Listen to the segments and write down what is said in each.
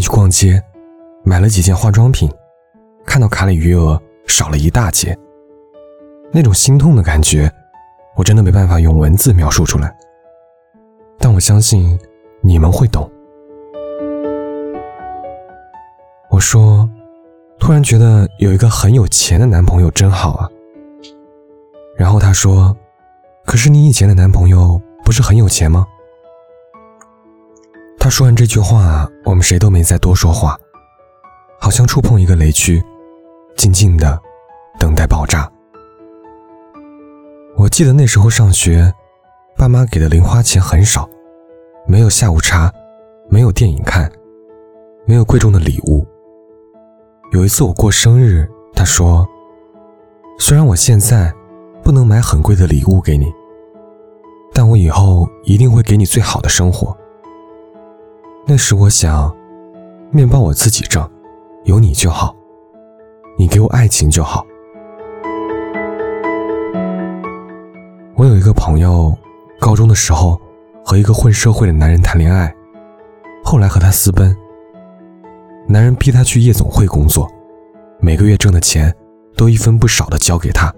去逛街，买了几件化妆品，看到卡里余额少了一大截，那种心痛的感觉，我真的没办法用文字描述出来。但我相信你们会懂。我说，突然觉得有一个很有钱的男朋友真好啊。然后他说：“可是你以前的男朋友不是很有钱吗？”说完这句话，我们谁都没再多说话，好像触碰一个雷区，静静的等待爆炸。我记得那时候上学，爸妈给的零花钱很少，没有下午茶，没有电影看，没有贵重的礼物。有一次我过生日，他说：“虽然我现在不能买很贵的礼物给你，但我以后一定会给你最好的生活。”那时我想，面包我自己挣，有你就好，你给我爱情就好。我有一个朋友，高中的时候和一个混社会的男人谈恋爱，后来和他私奔。男人逼他去夜总会工作，每个月挣的钱都一分不少的交给他，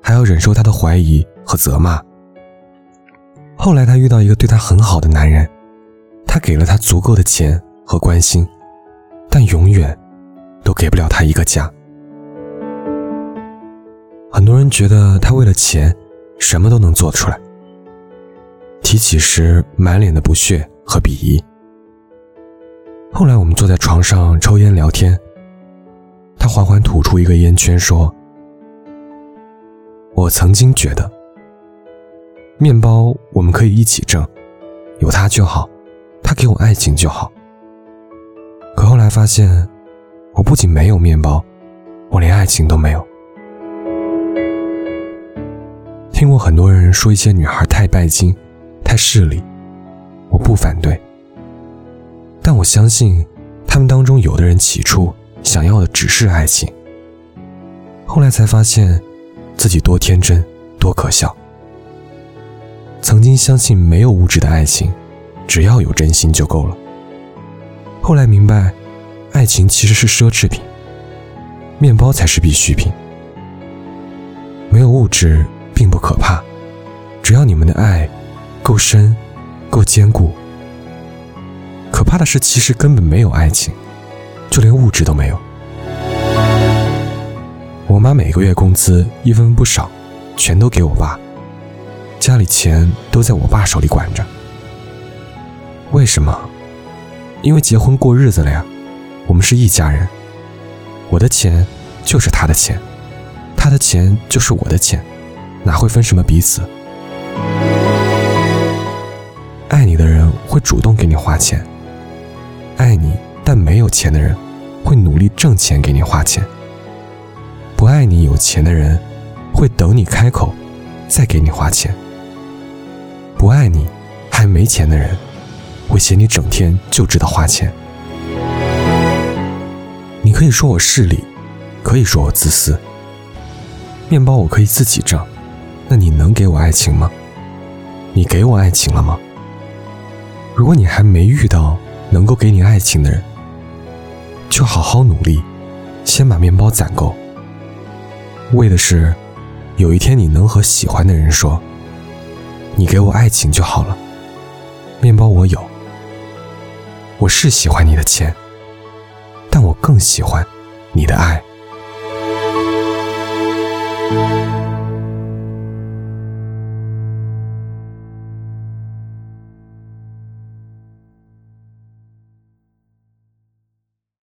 还要忍受他的怀疑和责骂。后来他遇到一个对他很好的男人。他给了他足够的钱和关心，但永远都给不了他一个家。很多人觉得他为了钱什么都能做出来，提起时满脸的不屑和鄙夷。后来我们坐在床上抽烟聊天，他缓缓吐出一个烟圈，说：“我曾经觉得，面包我们可以一起挣，有他就好。”他给我爱情就好，可后来发现，我不仅没有面包，我连爱情都没有。听过很多人说一些女孩太拜金、太势利，我不反对，但我相信，他们当中有的人起初想要的只是爱情，后来才发现，自己多天真、多可笑。曾经相信没有物质的爱情。只要有真心就够了。后来明白，爱情其实是奢侈品，面包才是必需品。没有物质并不可怕，只要你们的爱够深、够坚固。可怕的是，其实根本没有爱情，就连物质都没有。我妈每个月工资一分不少，全都给我爸，家里钱都在我爸手里管着。为什么？因为结婚过日子了呀，我们是一家人。我的钱就是他的钱，他的钱就是我的钱，哪会分什么彼此？爱你的人会主动给你花钱，爱你但没有钱的人会努力挣钱给你花钱。不爱你有钱的人会等你开口再给你花钱。不爱你还没钱的人。会嫌你整天就知道花钱。你可以说我势利，可以说我自私。面包我可以自己挣，那你能给我爱情吗？你给我爱情了吗？如果你还没遇到能够给你爱情的人，就好好努力，先把面包攒够。为的是，有一天你能和喜欢的人说：“你给我爱情就好了，面包我有。”我是喜欢你的钱，但我更喜欢你的爱。